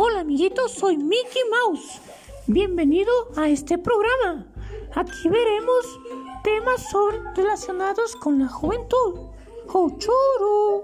Hola amiguitos, soy Mickey Mouse. Bienvenido a este programa. Aquí veremos temas relacionados con la juventud. ¡Oh!